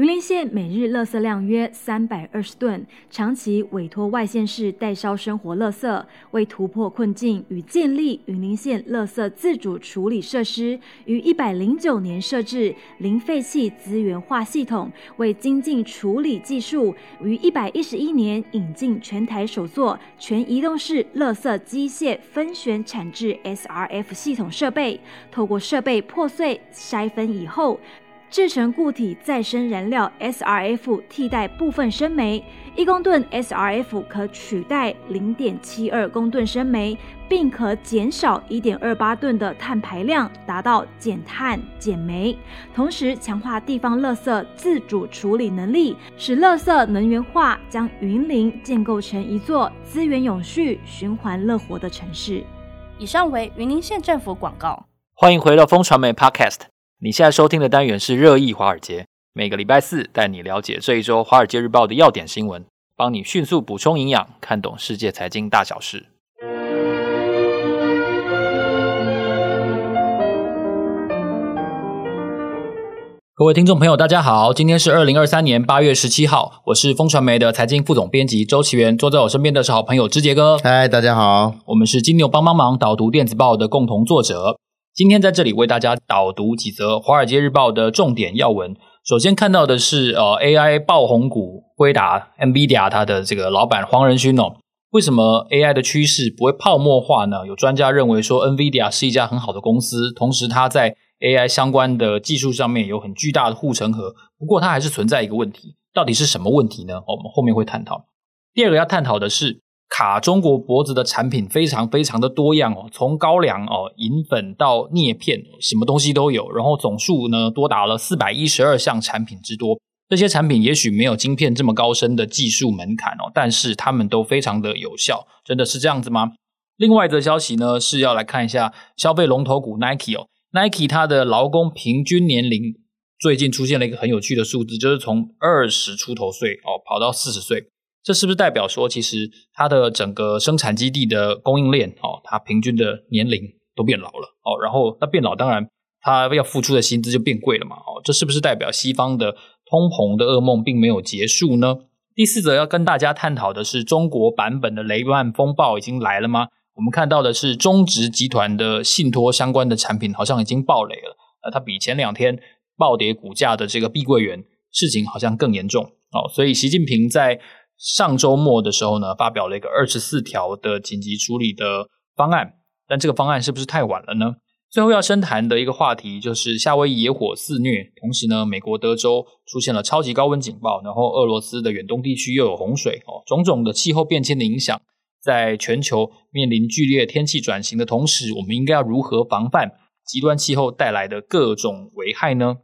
云林县每日垃圾量约三百二十吨，长期委托外县市代销生活垃圾。为突破困境与建立云林县垃圾自主处理设施，于一百零九年设置零废弃资源化系统，为精进处理技术，于一百一十一年引进全台首座全移动式垃圾机械分选产制 SRF 系统设备，透过设备破碎筛分以后。制成固体再生燃料 SRF 替代部分生煤，一公吨 SRF 可取代零点七二公吨生煤，并可减少一点二八吨的碳排量，达到减碳减煤。同时，强化地方垃圾自主处理能力，使垃圾能源化，将云林建构成一座资源永续、循环乐活的城市。以上为云林县政府广告。欢迎回到风传媒 Podcast。你现在收听的单元是热议华尔街，每个礼拜四带你了解这一周《华尔街日报》的要点新闻，帮你迅速补充营养，看懂世界财经大小事。各位听众朋友，大家好，今天是二零二三年八月十七号，我是风传媒的财经副总编辑周岐原，坐在我身边的是好朋友之杰哥。嗨，大家好，我们是金牛帮帮忙导读电子报的共同作者。今天在这里为大家导读几则《华尔街日报》的重点要闻。首先看到的是，呃，AI 爆红股辉达 NVIDIA 它的这个老板黄仁勋哦，为什么 AI 的趋势不会泡沫化呢？有专家认为说，NVIDIA 是一家很好的公司，同时它在 AI 相关的技术上面有很巨大的护城河。不过它还是存在一个问题，到底是什么问题呢？我们后面会探讨。第二个要探讨的是。卡中国脖子的产品非常非常的多样哦，从高粱哦、银粉到镍片，什么东西都有。然后总数呢多达了四百一十二项产品之多。这些产品也许没有晶片这么高深的技术门槛哦，但是它们都非常的有效。真的是这样子吗？另外一则消息呢是要来看一下消费龙头股 Nike 哦，Nike 它的劳工平均年龄最近出现了一个很有趣的数字，就是从二十出头岁哦跑到四十岁。这是不是代表说，其实它的整个生产基地的供应链哦，它平均的年龄都变老了哦，然后它变老，当然它要付出的薪资就变贵了嘛哦，这是不是代表西方的通膨的噩梦并没有结束呢？第四则要跟大家探讨的是，中国版本的雷曼风暴已经来了吗？我们看到的是中植集团的信托相关的产品好像已经爆雷了，呃，它比前两天暴跌股价的这个碧桂园事情好像更严重哦，所以习近平在上周末的时候呢，发表了一个二十四条的紧急处理的方案，但这个方案是不是太晚了呢？最后要深谈的一个话题就是夏威夷野火肆虐，同时呢，美国德州出现了超级高温警报，然后俄罗斯的远东地区又有洪水哦，种种的气候变迁的影响，在全球面临剧烈天气转型的同时，我们应该要如何防范极端气候带来的各种危害呢？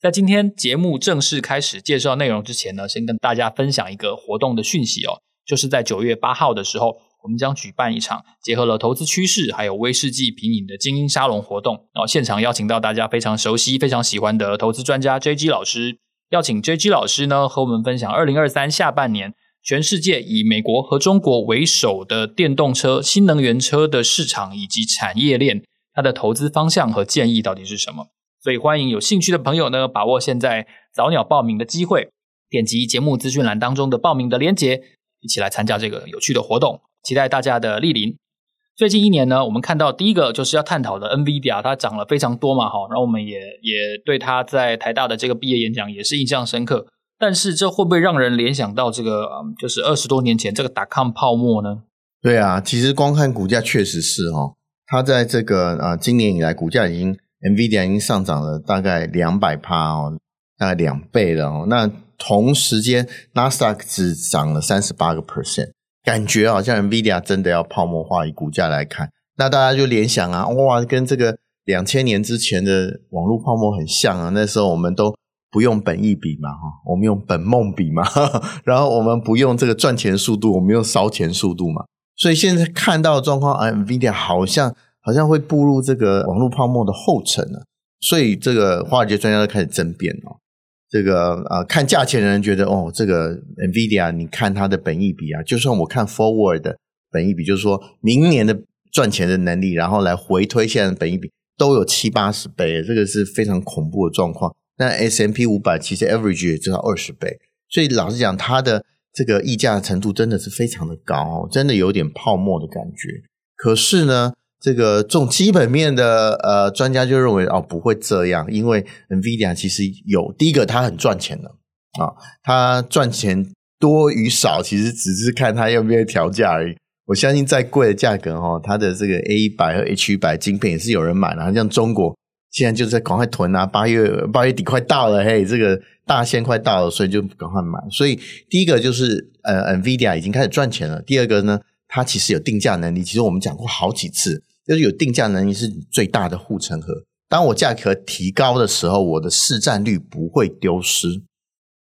在今天节目正式开始介绍内容之前呢，先跟大家分享一个活动的讯息哦，就是在九月八号的时候，我们将举办一场结合了投资趋势还有威士忌品饮的精英沙龙活动，然后现场邀请到大家非常熟悉、非常喜欢的投资专家 JG 老师，邀请 JG 老师呢和我们分享二零二三下半年全世界以美国和中国为首的电动车、新能源车的市场以及产业链，它的投资方向和建议到底是什么？所以，欢迎有兴趣的朋友呢，把握现在早鸟报名的机会，点击节目资讯栏当中的报名的链接，一起来参加这个有趣的活动。期待大家的莅临。最近一年呢，我们看到第一个就是要探讨的 NVIDIA，它涨了非常多嘛，哈，然后我们也也对它在台大的这个毕业演讲也是印象深刻。但是，这会不会让人联想到这个，就是二十多年前这个 dot-com 泡沫呢？对啊，其实光看股价确实是哈，它在这个啊今年以来股价已经。NVIDIA 已经上涨了大概两百趴哦，大概两倍了哦。那同时间，NASDAQ 只涨了三十八个 percent，感觉好像 NVIDIA 真的要泡沫化。以股价来看，那大家就联想啊，哇，跟这个两千年之前的网络泡沫很像啊。那时候我们都不用本意比嘛，哈，我们用本梦比嘛，然后我们不用这个赚钱速度，我们用烧钱速度嘛。所以现在看到的状况，NVIDIA 好像。好像会步入这个网络泡沫的后尘了，所以这个华尔街专家都开始争辩哦。这个呃，看价钱的人觉得哦，这个 NVIDIA，你看它的本益比啊，就算我看 Forward 的本益比，就是说明年的赚钱的能力，然后来回推现在的本益比，都有七八十倍，这个是非常恐怖的状况。那 S M P 五百其实 average 也至少二十倍，所以老实讲，它的这个溢价程度真的是非常的高，真的有点泡沫的感觉。可是呢，这个这种基本面的呃专家就认为哦不会这样，因为 NVIDIA 其实有第一个它很赚钱的啊，它赚钱多与少其实只是看它要不要调价而已。我相信再贵的价格哦，它的这个 A 一百和 H 一百晶片也是有人买的，像中国现在就在赶快囤啊，八月八月底快到了，嘿，这个大限快到了，所以就赶快买。所以第一个就是呃，NVIDIA 已经开始赚钱了。第二个呢，它其实有定价能力。其实我们讲过好几次，就是有定价能力是最大的护城河。当我价格提高的时候，我的市占率不会丢失。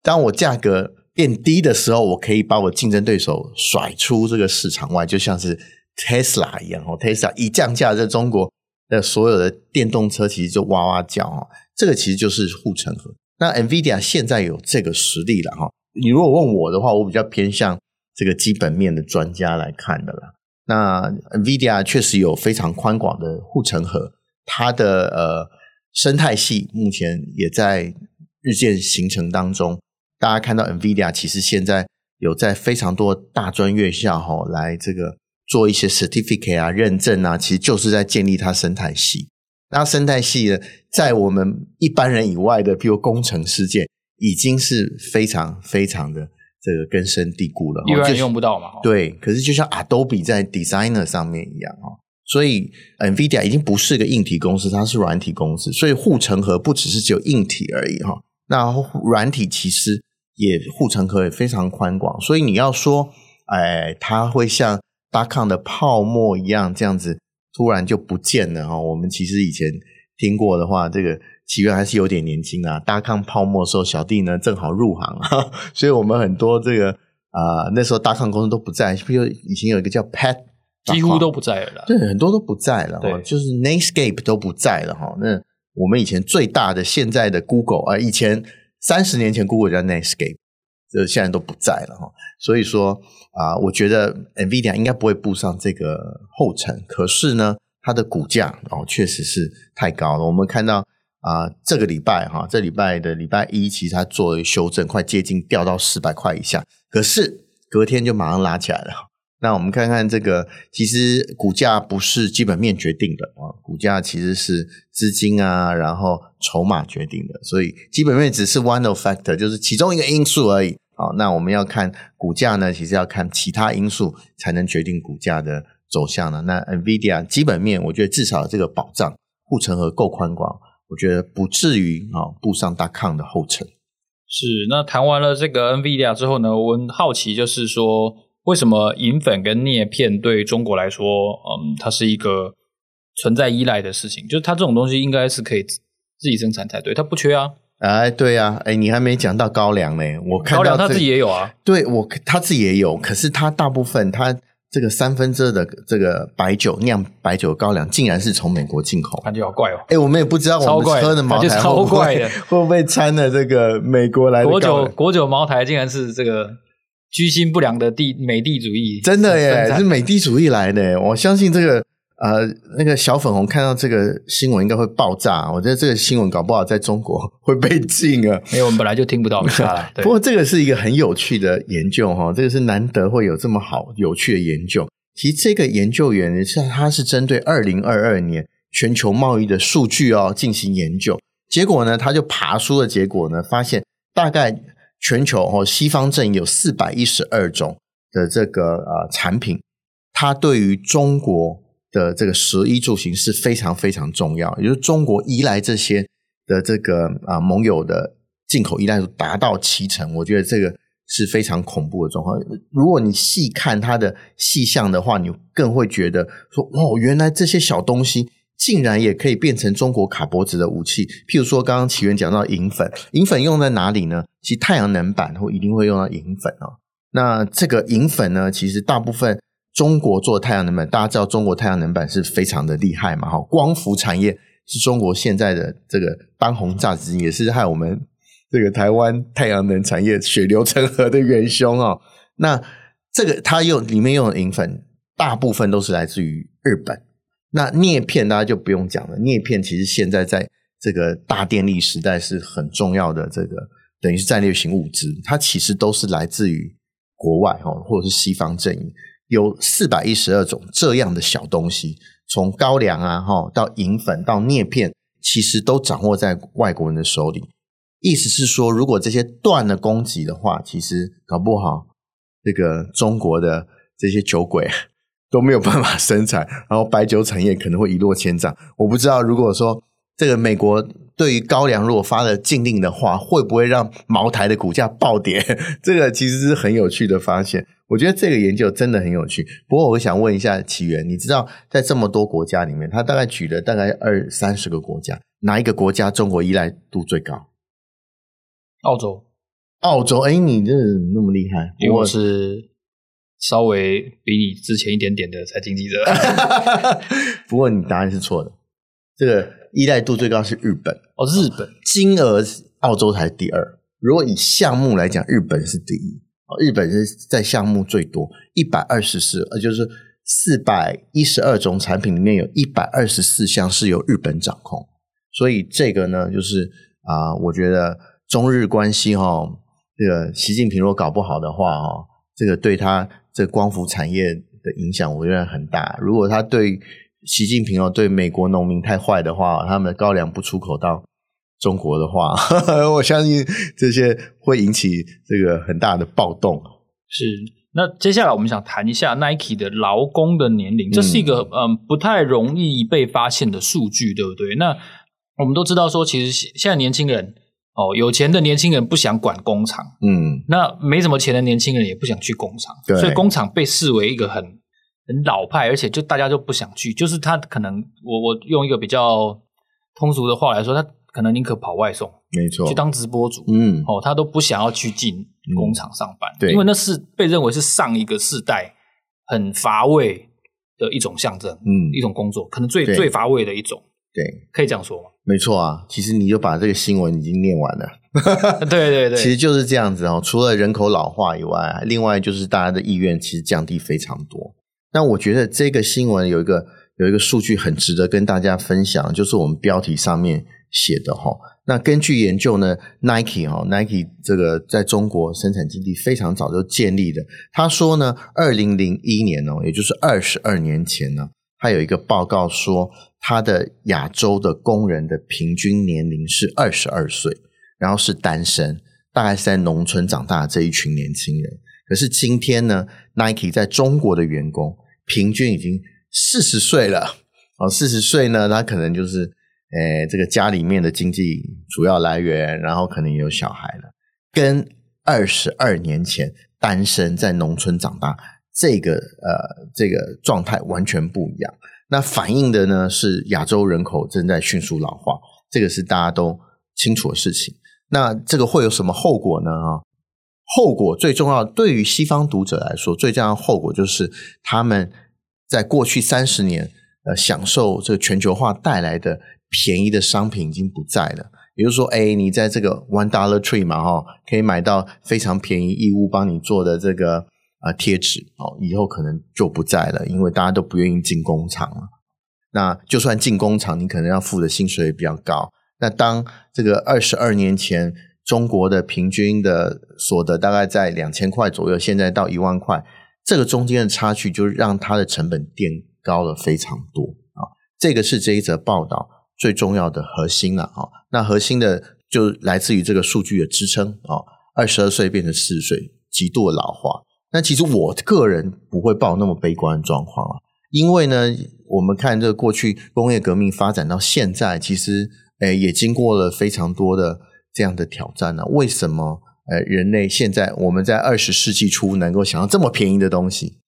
当我价格变低的时候，我可以把我竞争对手甩出这个市场外，就像是 Tesla 一样哦。Tesla 一降价，在中国的所有的电动车其实就哇哇叫哦。这个其实就是护城河。那 NVIDIA 现在有这个实力了哈。你如果问我的话，我比较偏向这个基本面的专家来看的啦。那 NVIDIA 确实有非常宽广的护城河，它的呃生态系目前也在日渐形成当中。大家看到 NVIDIA 其实现在有在非常多大专院校哈来这个做一些 certificate 啊认证啊，其实就是在建立它生态系。那生态系呢，在我们一般人以外的，比如工程师界，已经是非常非常的这个根深蒂固了。一般人用不到嘛？对，可是就像 Adobe 在 Designer 上面一样哈，所以 NVIDIA 已经不是个硬体公司，它是软体公司，所以护城河不只是只有硬体而已哈。那软体其实。也护城河也非常宽广，所以你要说，哎，它会像 dot-com 的泡沫一样这样子突然就不见了哈。我们其实以前听过的话，这个起源还是有点年轻啊。dot-com 泡沫的时候，小弟呢正好入行，所以我们很多这个啊、呃、那时候 dot-com 公司都不在，比如以前有一个叫 Pat，几乎都不在了，对，很多都不在了，对，就是 Netscape 都不在了哈。那我们以前最大的现在的 Google 啊、呃，以前。三十年前，Google 叫 Netscape，这现在都不在了哈。所以说啊，我觉得 NVIDIA 应该不会步上这个后尘。可是呢，它的股价哦，确实是太高了。我们看到啊，这个礼拜哈，这礼拜的礼拜一，其实它做了修正，快接近掉到四百块以下。可是隔天就马上拉起来了。那我们看看这个，其实股价不是基本面决定的啊，股价其实是资金啊，然后筹码决定的，所以基本面只是 one of factor，就是其中一个因素而已。好，那我们要看股价呢，其实要看其他因素才能决定股价的走向呢。那 NVIDIA 基本面，我觉得至少这个保障护城河够宽广，我觉得不至于啊步上 dot-com 的后尘。是，那谈完了这个 NVIDIA 之后呢，我很好奇就是说。为什么银粉跟镍片对中国来说，嗯，它是一个存在依赖的事情？就是它这种东西应该是可以自己生产才对，它不缺啊。哎，对啊，哎，你还没讲到高粱呢。我看到、这个、高粱他自己也有啊。对，我他自己也有，可是他大部分他这个三分之二的这个白酒酿白酒高粱，竟然是从美国进口，感觉好怪哦。哎，我们也不知道我们喝的茅台会不会 会不会掺了这个美国来的国酒国酒茅台，竟然是这个。居心不良的地美帝主义，真的耶，是美帝主义来的。我相信这个呃，那个小粉红看到这个新闻应该会爆炸。我觉得这个新闻搞不好在中国 会被禁啊。因为我们本来就听不到它。不过这个是一个很有趣的研究哈，这个是难得会有这么好有趣的研究。其实这个研究员是他是针对二零二二年全球贸易的数据哦进行研究，结果呢，他就爬梳的结果呢，发现大概。全球哦，西方阵营有四百一十二种的这个呃产品，它对于中国的这个食衣住行是非常非常重要。也就是中国依赖这些的这个啊盟友的进口依赖度达到七成，我觉得这个是非常恐怖的状况。如果你细看它的细项的话，你更会觉得说哦，原来这些小东西。竟然也可以变成中国卡脖子的武器，譬如说刚刚起源讲到银粉，银粉用在哪里呢？其实太阳能板会一定会用到银粉哦。那这个银粉呢，其实大部分中国做太阳能板，大家知道中国太阳能板是非常的厉害嘛，哈，光伏产业是中国现在的这个当红炸子，也是害我们这个台湾太阳能产业血流成河的元凶哦。那这个它用里面用的银粉，大部分都是来自于日本。那镍片大家就不用讲了，镍片其实现在在这个大电力时代是很重要的，这个等于是战略型物资，它其实都是来自于国外哈，或者是西方阵营，有四百一十二种这样的小东西，从高粱啊哈到银粉到镍片，其实都掌握在外国人的手里。意思是说，如果这些断了供给的话，其实搞不好这个中国的这些酒鬼都没有办法生产，然后白酒产业可能会一落千丈。我不知道，如果说这个美国对于高粱如果发了禁令的话，会不会让茅台的股价暴跌？这个其实是很有趣的发现。我觉得这个研究真的很有趣。不过，我想问一下起源，你知道在这么多国家里面，他大概举了大概二三十个国家，哪一个国家中国依赖度最高？澳洲，澳洲，哎，你这那么厉害，因为我是稍微比你之前一点点的财经记者。不过你答案是错的，这个依赖度最高是日本哦，日本金额澳洲才第二。如果以项目来讲，日本是第一，日本是在项目最多，一百二十四，呃，就是四百一十二种产品里面有一百二十四项是由日本掌控，所以这个呢，就是啊、我觉得。中日关系哈，这个习近平如果搞不好的话哈，这个对他这光伏产业的影响我觉得很大。如果他对习近平哦，对美国农民太坏的话，他们的高粱不出口到中国的话，我相信这些会引起这个很大的暴动。是，那接下来我们想谈一下 Nike 的劳工的年龄，这是一个嗯不太容易被发现的数据，对不对？那我们都知道说，其实现在年轻人。哦，有钱的年轻人不想管工厂，嗯，那没什么钱的年轻人也不想去工厂，对，所以工厂被视为一个很很老派，而且就大家就不想去，就是他可能我我用一个比较通俗的话来说，他可能宁可跑外送，没错，去当直播主，嗯，哦，他都不想要去进工厂上班，嗯，对，因为那是被认为是上一个世代很乏味的一种象征，嗯，一种工作，可能最最乏味的一种。对，可以这样说吗？没错啊，其实你就把这个新闻已经念完了。对对对，其实就是这样子哦。除了人口老化以外，另外就是大家的意愿其实降低非常多。那我觉得这个新闻有一个有一个数据很值得跟大家分享，就是我们标题上面写的哈。那根据研究呢，Nike 哈，Nike 这个在中国生产基地非常早就建立的。他说呢，二零零一年哦，也就是二十二年前呢。他有一个报告说，他的亚洲的工人的平均年龄是二十二岁，然后是单身，大概是在农村长大的这一群年轻人。可是今天呢，Nike 在中国的员工平均已经四十岁了。哦，四十岁呢，他可能就是，诶，这个家里面的经济主要来源，然后可能也有小孩了，跟二十二年前单身在农村长大。这个呃，这个状态完全不一样。那反映的呢是亚洲人口正在迅速老化，这个是大家都清楚的事情。那这个会有什么后果呢？啊，后果最重要，对于西方读者来说，最重要的后果就是他们在过去三十年呃享受这个全球化带来的便宜的商品已经不在了。也就是说，哎，你在这个 One Dollar Tree 嘛，哈，可以买到非常便宜义乌帮你做的这个。啊，贴纸哦，以后可能就不在了，因为大家都不愿意进工厂了。那就算进工厂，你可能要付的薪水也比较高。那当这个二十二年前中国的平均的所得大概在两千块左右，现在到一万块，这个中间的差距就让它的成本垫高了非常多啊。这个是这一则报道最重要的核心了啊。那核心的就来自于这个数据的支撑啊，二十二岁变成四十岁，极度的老化。那其实我个人不会抱那么悲观的状况啊，因为呢，我们看这个过去工业革命发展到现在，其实诶也经过了非常多的这样的挑战呢、为什么诶人类现在我们在二十世纪初能够想到这么便宜的东西？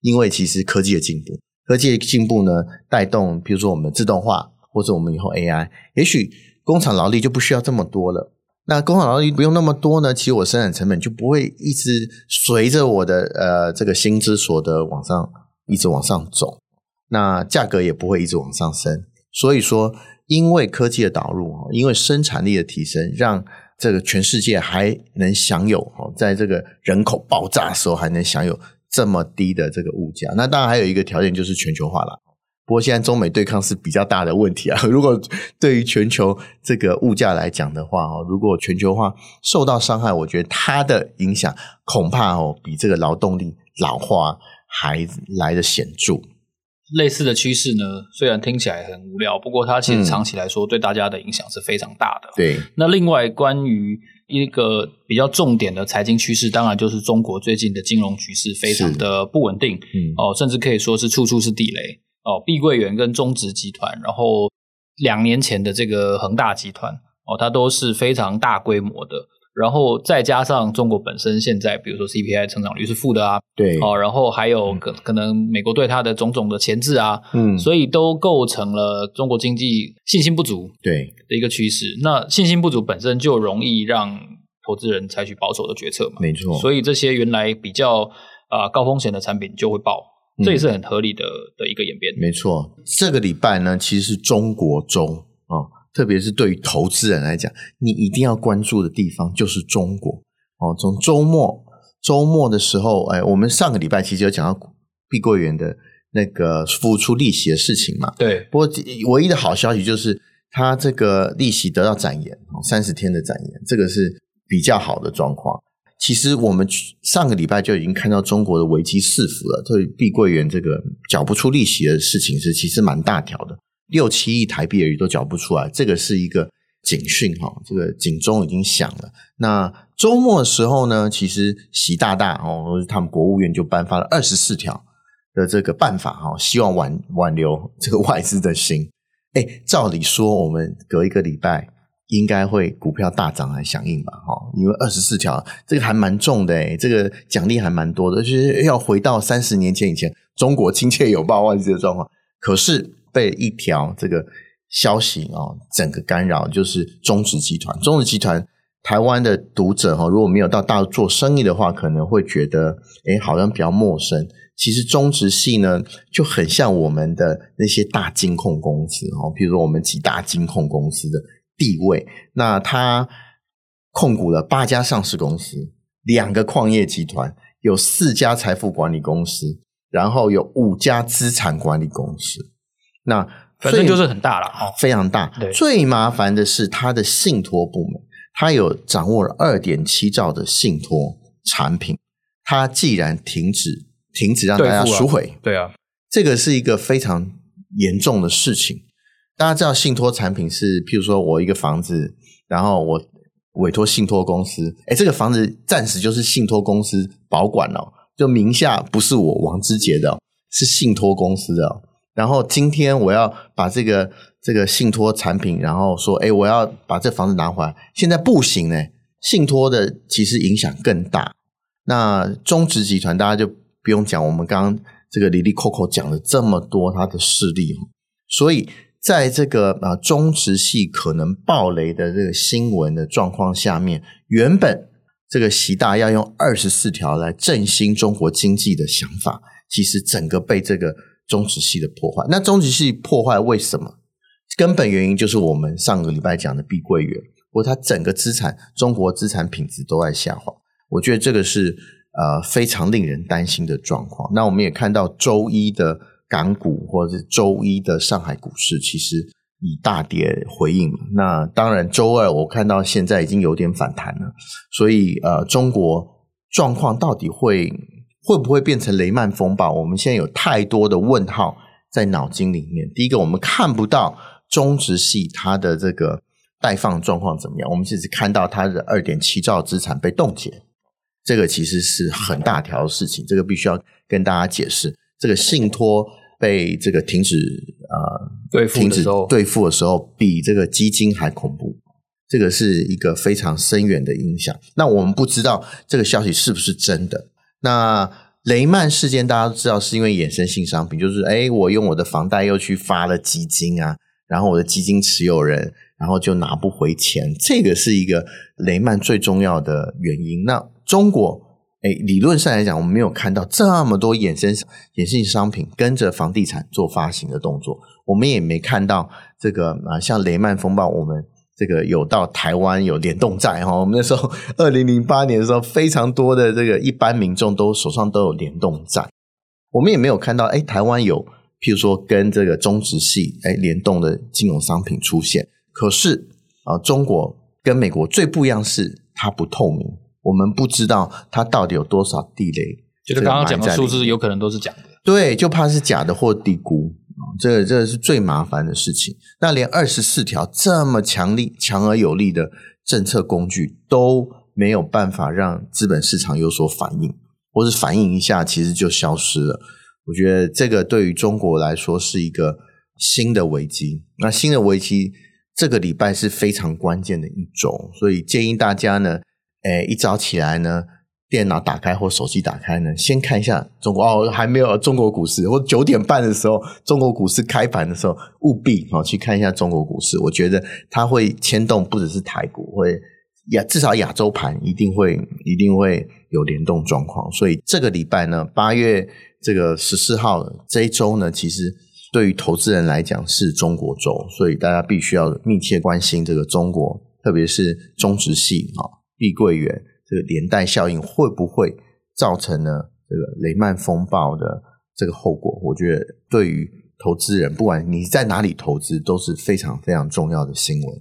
因为其实科技的进步，科技的进步呢，带动比如说我们自动化，或者我们以后 AI，也许工厂劳力就不需要这么多了。那工厂劳力不用那么多呢，其实我生产成本就不会一直随着我的呃这个薪资所得往上一直往上走，那价格也不会一直往上升。所以说，因为科技的导入，因为生产力的提升，让这个全世界还能享有哦，在这个人口爆炸的时候还能享有这么低的这个物价。那当然还有一个条件就是全球化了。不过现在中美对抗是比较大的问题啊。如果对于全球这个物价来讲的话哦，如果全球化受到伤害，我觉得它的影响恐怕哦比这个劳动力老化还来得显著。类似的趋势呢，虽然听起来很无聊，不过它其实长期来说对大家的影响是非常大的。嗯、对，那另外关于一个比较重点的财经趋势，当然就是中国最近的金融局势非常的不稳定，嗯哦，甚至可以说是处处是地雷。哦，碧桂园跟中植集团，然后两年前的这个恒大集团，哦，它都是非常大规模的。然后再加上中国本身现在，比如说 CPI 成长率是负的啊，对，哦，然后还有可可能美国对它的种种的钳制啊，嗯，所以都构成了中国经济信心不足对的一个趋势。那信心不足本身就容易让投资人采取保守的决策嘛，没错。所以这些原来比较啊、呃、高风险的产品就会爆。这也是很合理的的一个演变。没错，这个礼拜呢，其实是中国周哦，特别是对于投资人来讲，你一定要关注的地方就是中国哦。从周末周末的时候，哎，我们上个礼拜其实有讲到碧桂园的那个付出利息的事情嘛。对。不过唯一的好消息就是，它这个利息得到展延，三十天的展延，这个是比较好的状况。其实我们上个礼拜就已经看到中国的危机四伏了，对碧桂园这个缴不出利息的事情是其实蛮大条的，六七亿台币而已都缴不出来，这个是一个警讯哈，这个警钟已经响了。那周末的时候呢，其实习大大哦，他们国务院就颁发了二十四条的这个办法哈，希望挽挽留 这个外资的心。哎，照理说我们隔一个礼拜。应该会股票大涨来响应吧，哈，因为二十四条这个还蛮重的诶，这个奖励还蛮多的，就是要回到三十年前以前中国亲切有报外资的状况。可是被一条这个消息啊，整个干扰，就是中植集团。中植集团台湾的读者哈，如果没有到大陆做生意的话，可能会觉得诶好像比较陌生。其实中植系呢就很像我们的那些大金控公司哦，比如说我们几大金控公司的。地位，那他控股了八家上市公司，两个矿业集团，有四家财富管理公司，然后有五家资产管理公司。那反正就是很大了，非常大。对，最麻烦的是他的信托部门，他有掌握了二点七兆的信托产品，他既然停止停止让大家赎回，对啊，这个是一个非常严重的事情。大家知道信托产品是，譬如说我一个房子，然后我委托信托公司，哎，这个房子暂时就是信托公司保管了，就名下不是我王之杰的，是信托公司的。然后今天我要把这个这个信托产品，然后说，诶，我要把这房子拿回来，现在不行呢，信托的其实影响更大。那中植集团大家就不用讲，我们刚刚这个里里扣扣讲了这么多他的事例，所以。在这个啊中植系可能爆雷的这个新闻的状况下面，原本这个习大要用二十四条来振兴中国经济的想法，其实整个被这个中植系的破坏。那中植系破坏为什么？根本原因就是我们上个礼拜讲的碧桂园，或它整个资产，中国资产品质都在下滑。我觉得这个是呃非常令人担心的状况。那我们也看到周一的。港股或者是周一的上海股市，其实以大跌回应。那当然，周二我看到现在已经有点反弹了。所以，呃，中国状况到底会会不会变成雷曼风暴？我们现在有太多的问号在脑筋里面。第一个，我们看不到中植系它的这个贷放状况怎么样，我们只是看到它的二点七兆资产被冻结，这个其实是很大条的事情，这个必须要跟大家解释。这个信托。被这个停止呃对付停止兑付的时候，比这个基金还恐怖。这个是一个非常深远的影响。那我们不知道这个消息是不是真的。那雷曼事件大家都知道，是因为衍生性商品，就是诶我用我的房贷又去发了基金啊，然后我的基金持有人，然后就拿不回钱，这个是一个雷曼最重要的原因。那中国。诶，理论上来讲，我们没有看到这么多衍生衍生性商品跟着房地产做发行的动作，我们也没看到这个啊，像雷曼风暴，我们这个有到台湾有联动债哈，我们那时候 二零零八年的时候，非常多的这个一般民众都手上都有联动债，我们也没有看到诶，台湾有譬如说跟这个中植系哎联动的金融商品出现。可是啊，中国跟美国最不一样是它不透明，我们不知道它到底有多少地雷。就是刚刚讲的数字有可能都是假的，对，就怕是假的或低估。这个、这个是最麻烦的事情。那连二十四条这么强力、强而有力的政策工具都没有办法让资本市场有所反应，或是反应一下，其实就消失了。我觉得这个对于中国来说是一个新的危机。那新的危机，这个礼拜是非常关键的一周，所以建议大家呢，诶，一早起来呢。电脑打开或手机打开呢，先看一下中国哦，还没有中国股市。或九点半的时候，中国股市开盘的时候，务必哦去看一下中国股市。我觉得它会牵动，不只是台股，会亚至少亚洲盘一定会一定会有联动状况。所以这个礼拜呢，八月这个十四号这一周呢，其实对于投资人来讲是中国周，所以大家必须要密切关心这个中国，特别是中植系啊，碧桂园。这个连带效应会不会造成呢？这个雷曼风暴的这个后果，我觉得对于投资人，不管你在哪里投资，都是非常非常重要的新闻。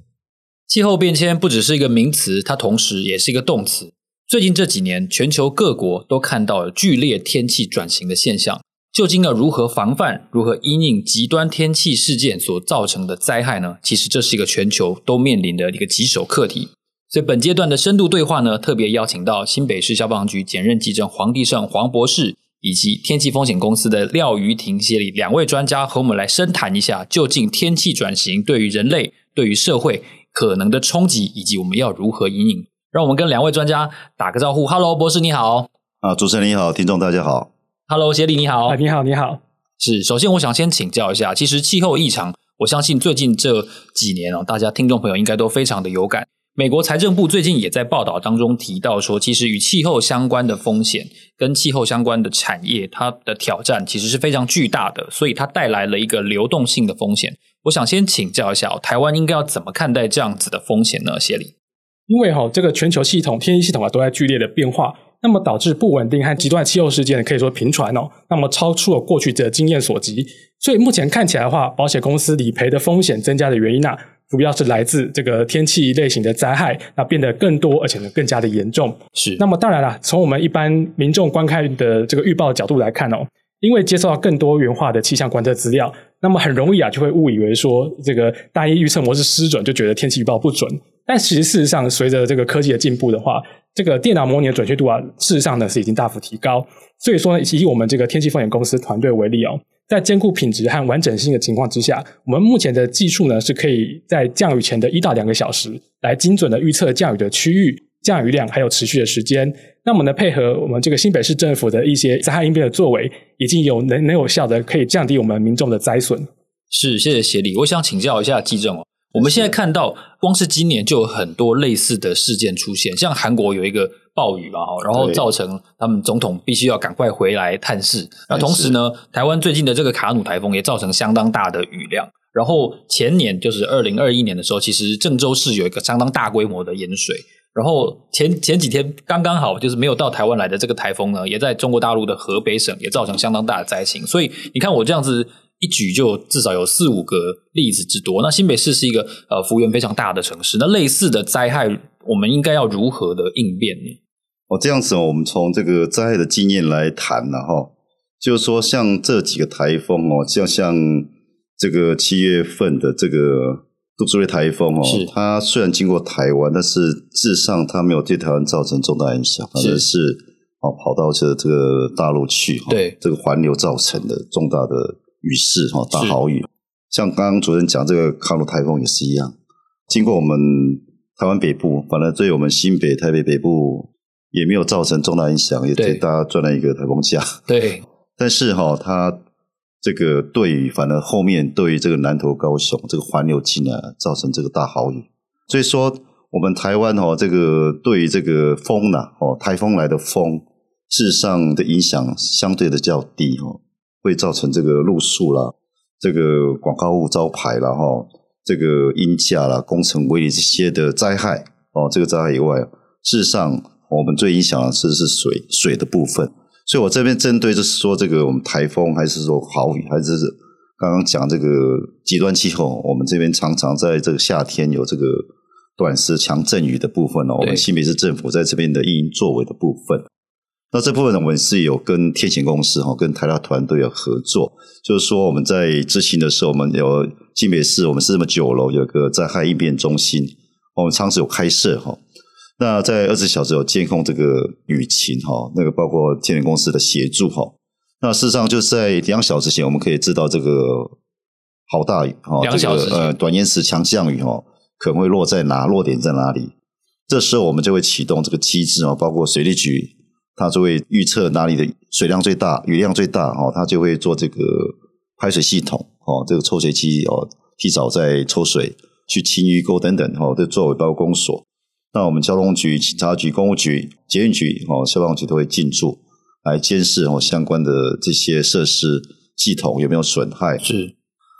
气候变迁不只是一个名词，它同时也是一个动词。最近这几年，全球各国都看到了剧烈天气转型的现象。究竟要如何防范、如何因应极端天气事件所造成的灾害呢？其实这是一个全球都面临的一个棘手课题。所以本阶段的深度对话呢，特别邀请到新北市消防局检任技正黄帝胜黄博士，以及天气风险公司的廖瑜婷协理两位专家，和我们来深谈一下，究竟天气转型对于人类、对于社会可能的冲击，以及我们要如何引领。让我们跟两位专家打个招呼。Hello，博士你好。啊，主持人你好，听众大家好。Hello，协理你好。你好，你好。是，首先我想先请教一下，其实气候异常，我相信最近这几年哦，大家听众朋友应该都非常的有感。美国财政部最近也在报道当中提到说，其实与气候相关的风险跟气候相关的产业，它的挑战其实是非常巨大的，所以它带来了一个流动性的风险。我想先请教一下，台湾应该要怎么看待这样子的风险呢？协理，因为哈，这个全球系统、天气系统啊，都在剧烈的变化，那么导致不稳定和极端气候事件可以说频传哦，那么超出了过去的经验所及，所以目前看起来的话，保险公司理赔的风险增加的原因呢、主要是来自这个天气类型的灾害，那变得更多，而且呢更加的严重。是。那么当然了，从我们一般民众观看的这个预报的角度来看哦，因为接受到更多元化的气象观测资料，那么很容易啊就会误以为说这个单一预测模式失准，就觉得天气预报不准。但其实事实上，随着这个科技的进步的话，这个电脑模拟的准确度啊，事实上呢是已经大幅提高。所以说呢，以我们这个天气风险公司团队为例哦。在兼顾品质和完整性的情况之下，我们目前的技术呢，是可以在降雨前的一到两个小时，来精准的预测降雨的区域、降雨量，还有持续的时间。那我们呢，配合我们这个新北市政府的一些灾害应变的作为，已经有能能有效的可以降低我们民众的灾损。是，谢谢协理。我想请教一下技正哦。我们现在看到，光是今年就有很多类似的事件出现，像韩国有一个暴雨嘛，然后造成他们总统必须要赶快回来探视。那同时呢，台湾最近的这个卡努台风也造成相当大的雨量。然后前年就是二零二一年的时候，其实郑州市有一个相当大规模的淹水。然后前前几天刚刚好就是没有到台湾来的这个台风呢，也在中国大陆的河北省也造成相当大的灾情。所以你看我这样子。一举就至少有四五个例子之多。那新北市是一个呃幅员非常大的城市，那类似的灾害，我们应该要如何的应变呢？哦，这样子哦，我们从这个灾害的经验来谈了哈，就是说像这几个台风哦，像像这个七月份的这个杜苏芮台风哦，是它虽然经过台湾，但是事实上它没有对台湾造成重大影响，而是，是哦跑到这这个大陆去，对这个环流造成的重大的。雨势哈，大豪雨，像刚刚主任讲这个卡努台风也是一样，经过我们台湾北部，反而对我们新北、台北北部也没有造成重大影响，也给大家赚了一个台风假。对，但是哈，它这个对于反而后面对于这个南投、高雄这个环流进来，造成这个大豪雨。所以说，我们台湾哈，这个对于这个风呐，哦，台风来的风，事实上的影响相对的较低哦。会造成这个路树啦，这个广告物招牌啦，哈，这个音架啦、工程威力这些的灾害哦，这个灾害以外，事实上我们最影响的是是水水的部分。所以我这边针对就是说，这个我们台风还是说豪雨，还是刚刚讲这个极端气候，我们这边常常在这个夏天有这个短时强阵雨的部分哦。我们新北市政府在这边的因应作为的部分，那这部分呢，我们是有跟天险公司哈，跟台大团队有合作，就是说我们在执行的时候，我们有新北市，我们是这么九楼有个灾害应变中心，我们常时有开设哈。那在二十四小时有监控这个雨情哈，那个包括天晴公司的协助哈。那事实上，就在两小时前，我们可以知道这个好大雨哈，两小时这个呃短延时强降雨哈，可能会落在哪，落点在哪里？这时候我们就会启动这个机制哦，包括水利局，它就会预测哪里的水量最大，雨量最大哦，它就会做这个排水系统哦，这个抽水机哦，提早在抽水去清淤沟等等哦，这作为包括公所，那我们交通局、警察局、公务局、捷运局哦，消防局都会进驻。来监视哦相关的这些设施系统有没有损害？是。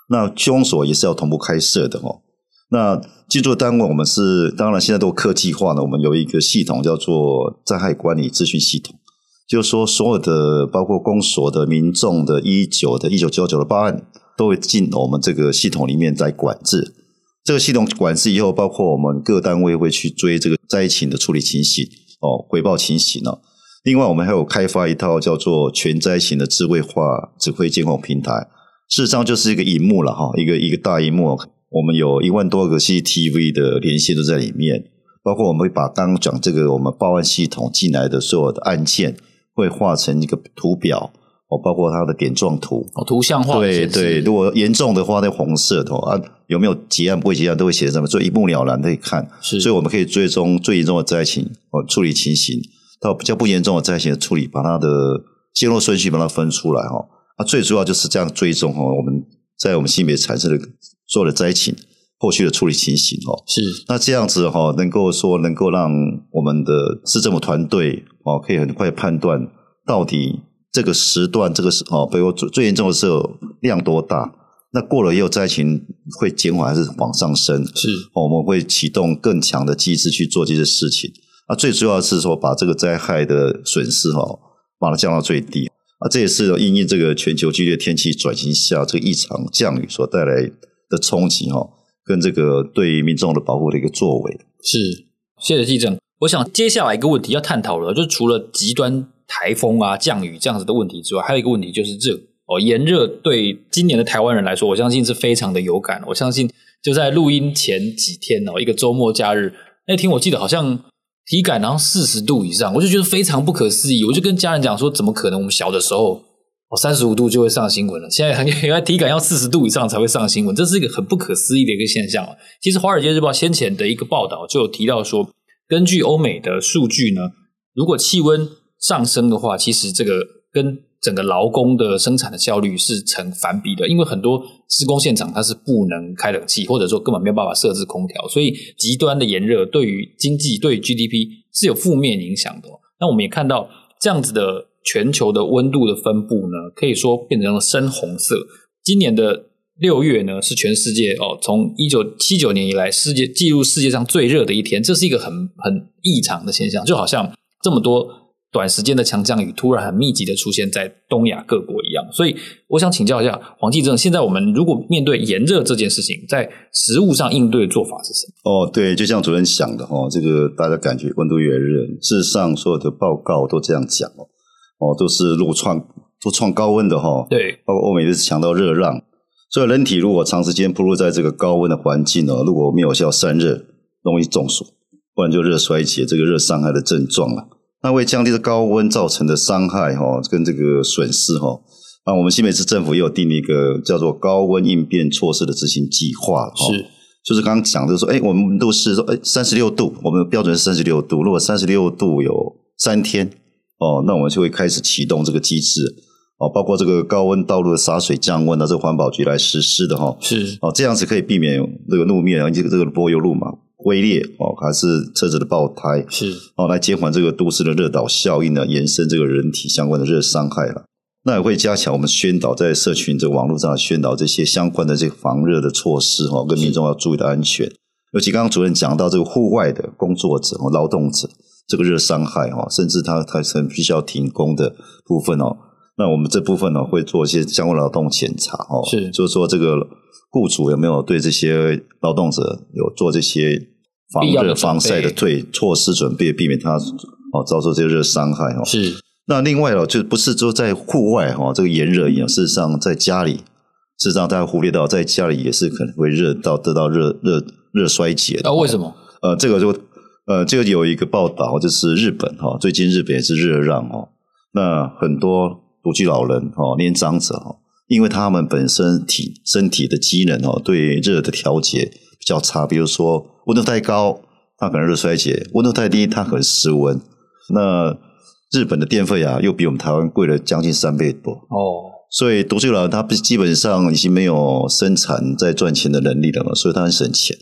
那区公所也是要同步开设的哦。那进驻单位我们是当然现在都科技化了，我们有一个系统叫做灾害管理咨询系统，就是说所有的包括公所的民众的一九的一九九九的报案都会进我们这个系统里面在管制。这个系统管制以后，包括我们各单位会去追这个灾情的处理情形哦，回报情形呢。另外，我们还有开发一套叫做全灾型的智慧化指挥监控平台，事实上就是一个荧幕了哈，一个一个大荧幕，我们有一万多个 CCTV 的连线都在里面，包括我们会把刚刚讲这个我们报案系统进来的所有的案件，会画成一个图表哦，包括它的点状图哦，图像化对对，如果严重的话，那红色的啊，有没有结案不会结案都会写在上面，所以一目了然可以看，是，所以我们可以追踪最严重的灾情哦，处理情形。到比较不严重的灾情的处理，把它的经络顺序把它分出来哈。啊，最主要就是这样追踪哈。我们在我们新北产生的所有的灾情后续的处理情形哦。是。那这样子哈，能够说能够让我们的市政府团队哦，可以很快判断到底这个时段这个时哦，比如最最严重的时候量多大，那过了以后灾情会减缓还是往上升？是。我们会启动更强的机制去做这些事情。啊，最主要的是说把这个灾害的损失哈，把它降到最低。啊，这也是因应这个全球剧烈天气转型下这个异常降雨所带来的冲击哦，跟这个对民众的保护的一个作为。是，谢谢记者。我想接下来一个问题要探讨了，就除了极端台风啊、降雨这样子的问题之外，还有一个问题就是热哦，炎热对今年的台湾人来说，我相信是非常的有感。我相信就在录音前几天哦，一个周末假日那天，我记得好像。体感然后四十度以上，我就觉得非常不可思议。我就跟家人讲说，怎么可能？我们小的时候，哦，三十五度就会上新闻了。现在很 原来体感要四十度以上才会上新闻，这是一个很不可思议的一个现象。其实《华尔街日报》先前的一个报道就有提到说，根据欧美的数据呢，如果气温上升的话，其实这个跟整个劳工的生产的效率是成反比的，因为很多施工现场它是不能开冷气，或者说根本没有办法设置空调，所以极端的炎热对于经济、对 GDP 是有负面影响的。那我们也看到这样子的全球的温度的分布呢，可以说变成了深红色。今年的六月呢，是全世界哦，从一九七九年以来世界记录世界上最热的一天，这是一个很很异常的现象，就好像这么多。短时间的强降雨突然很密集的出现在东亚各国一样，所以我想请教一下黄继正，现在我们如果面对炎热这件事情，在食物上应对的做法是什么？哦，对，就像主任想的哈，这个大家感觉温度越热，事实上所有的报告都这样讲哦，哦，都是陆创都创高温的哈，对，包括欧美都是强调热浪，所以人体如果长时间暴露在这个高温的环境呢，如果没有效散热，容易中暑，不然就热衰竭这个热伤害的症状了。那为降低这高温造成的伤害哈，跟这个损失哈，啊，我们新北市政府也有定一个叫做高温应变措施的执行计划。是，就是刚刚讲的说，哎，我们都是说，哎，三十六度，我们的标准是三十六度，如果三十六度有三天，哦，那我们就会开始启动这个机制，哦，包括这个高温道路的洒水降温啊，这个环保局来实施的哈。是，哦，这样子可以避免这个路面，而且这个柏油路嘛。龟裂哦，还是车子的爆胎是哦，来减缓这个都市的热岛效应呢，延伸这个人体相关的热伤害了。那也会加强我们宣导在社群这个网络上宣导这些相关的这个防热的措施哈，跟民众要注意的安全。尤其刚刚主任讲到这个户外的工作者和劳动者这个热伤害哈，甚至他他曾必须要停工的部分哦。那我们这部分呢，会做一些相关劳动检查哦，是，就是说这个雇主有没有对这些劳动者有做这些防热防晒的对措施准备，避免他哦遭受这些热伤害哦。是。那另外哦，就不是说在户外哈，这个炎热一样，事实上在家里，事实上大家忽略到，在家里也是可能会热到得到热热热衰竭的。那、啊、为什么？呃，这个就呃，这个有一个报道，就是日本哈，最近日本也是热浪哦，那很多。独居老人哦，年长者哦，因为他们本身体身体的机能哦，对热的调节比较差。比如说温度太高，他可能热衰竭；温度太低，他可能失温。那日本的电费啊，又比我们台湾贵了将近三倍多哦。所以独居老人他基本上已经没有生产在赚钱的能力了嘛，所以他很省钱，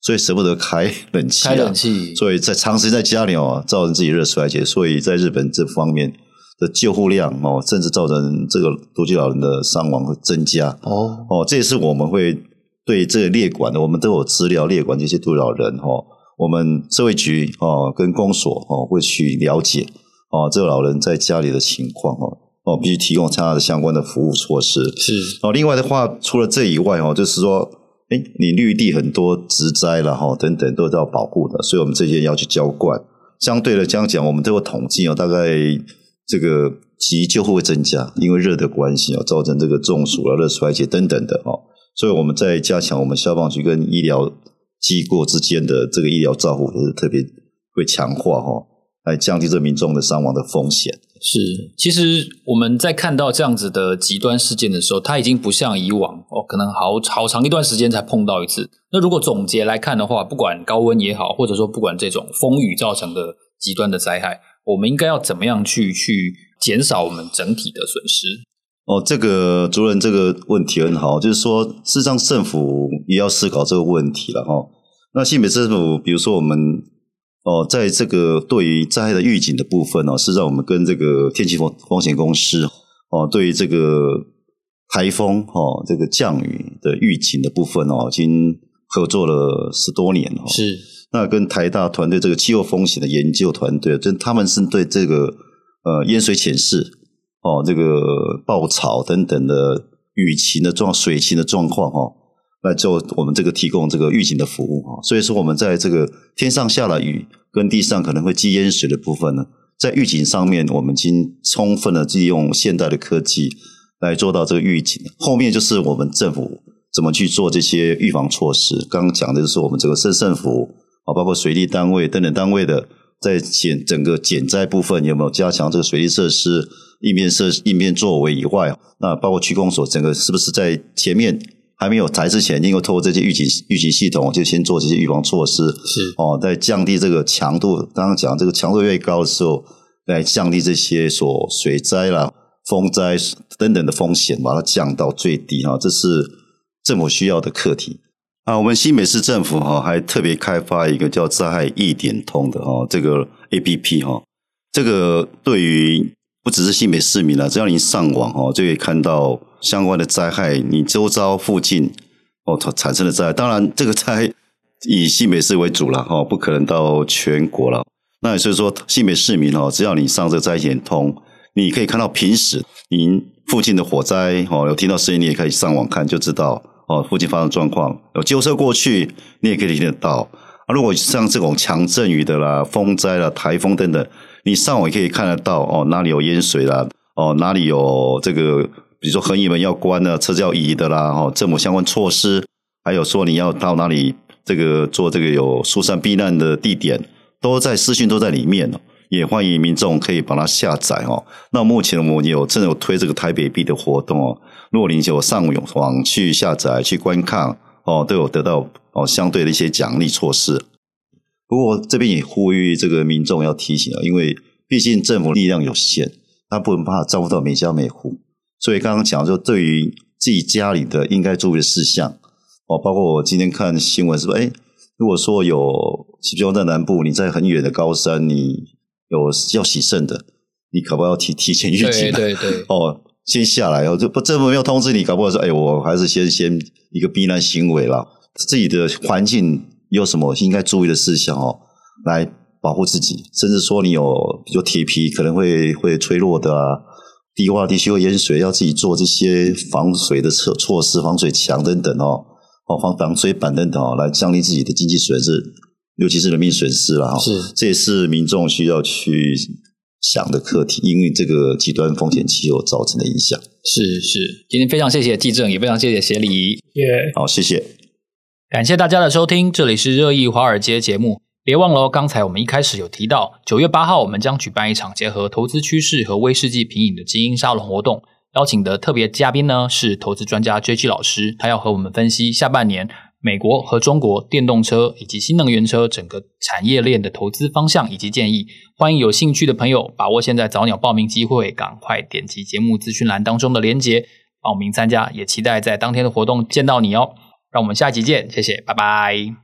所以舍不得开冷气啊。开冷气，所以在长时间在家里哦，造成自己热衰竭。所以在日本这方面。的救护量哦，甚至造成这个独居老人的伤亡会增加哦哦，这也是我们会对这个列管的，我们都有资料列管这些独居老人哦，我们社会局哦跟公所哦会去了解哦这个老人在家里的情况哦哦，必须提供他的相关的服务措施是哦。另外的话，除了这以外哦，就是说，哎，你绿地很多植栽了哈等等都是要保护的，所以我们这些要去浇灌。相对的这样讲，我们都有统计哦，大概。这个急救会增加，因为热的关系啊，造成这个中暑啊、热衰竭等等的哦，所以我们在加强我们消防局跟医疗机构之间的这个医疗照护，也是特别会强化哈，来降低这民众的伤亡的风险。是，其实我们在看到这样子的极端事件的时候，它已经不像以往哦，可能好好长一段时间才碰到一次。那如果总结来看的话，不管高温也好，或者说不管这种风雨造成的极端的灾害。我们应该要怎么样去去减少我们整体的损失？哦，这个主任这个问题很好，就是说，事实上政府也要思考这个问题了哈。那新北市政府，比如说我们哦，在这个对于灾害的预警的部分哦，是让我们跟这个天气风风险公司哦，对于这个台风哦，这个降雨的预警的部分哦，已经合作了十多年了。是。那跟台大团队这个气候风险的研究团队，就他们是对这个呃淹水潜势哦，这个爆潮等等的雨情的状水情的状况哦，来做我们这个提供这个预警的服务啊。所以说，我们在这个天上下了雨，跟地上可能会积淹水的部分呢，在预警上面，我们已经充分的利用现代的科技来做到这个预警。后面就是我们政府怎么去做这些预防措施。刚刚讲的就是我们这个市政府啊。包括水利单位等等单位的，在减整个减灾部分有没有加强这个水利设施应变设应变作为以外，那包括区公所整个是不是在前面还没有灾之前，应该透过这些预警预警系统，就先做这些预防措施，是哦，在降低这个强度。刚刚讲这个强度越高的时候，来降低这些所水灾啦、风灾等等的风险，把它降到最低哈，这是政府需要的课题。啊，我们新北市政府哈还特别开发一个叫灾害一点通的哈这个 APP 哈，这个对于不只是新北市民了，只要你上网哈就可以看到相关的灾害，你周遭附近哦产生的灾害，当然这个灾以新北市为主了哈，不可能到全国了。那所以说新北市民哦，只要你上这个灾害易点通，你可以看到平时您附近的火灾哦，有听到声音，你也可以上网看就知道。哦，附近发生状况，有救护车过去，你也可以听得到。啊，如果像这种强阵雨的啦、风灾啦、台风等等，你上网也可以看得到。哦，哪里有淹水啦？哦，哪里有这个，比如说横移门要关的，车子要移的啦。哦，政府相关措施，还有说你要到哪里这个做这个有疏散避难的地点，都在资讯都在里面。也欢迎民众可以把它下载哦。那目前我们有正有推这个台北币的活动哦。如果你有上网去下载去观看哦，都有得到哦相对的一些奖励措施。不过这边也呼吁这个民众要提醒啊，因为毕竟政府力量有限，他不能办法照顾到每家每户。所以刚刚讲说，对于自己家里的应该注意的事项哦，包括我今天看新闻是不是？哎，如果说有，比如在南部，你在很远的高山，你。有要洗肾的，你可不要提 提前预警？对对对，哦，先下来哦，就不政府没有通知你，搞不好说，哎，我还是先先一个避难行为啦。自己的环境有什么应该注意的事项哦，来保护自己，甚至说你有比如铁皮可能会会脆弱的啊，低洼地区会淹水，要自己做这些防水的措措施、防水墙等等哦，哦防防水板等等哦，来降低自己的经济损失，尤其是人民损失了哈。是，这也是民众需要去想的课题，因为这个极端风险气候造成的影响。是是，今天非常谢谢纪政，也非常谢谢协理。耶.好，谢谢，感谢大家的收听，这里是热议华尔街节目。别忘了哦，刚才我们一开始有提到，九月八号我们将举办一场结合投资趋势和威士忌品饮的精英沙龙活动，邀请的特别嘉宾呢是投资专家 JG 老师，他要和我们分析下半年美国和中国电动车以及新能源车整个产业链的投资方向以及建议。欢迎有兴趣的朋友把握现在早鸟报名机会，赶快点击节目资讯栏当中的链接报名参加，也期待在当天的活动见到你哦。让我们下一集见，谢谢，拜拜。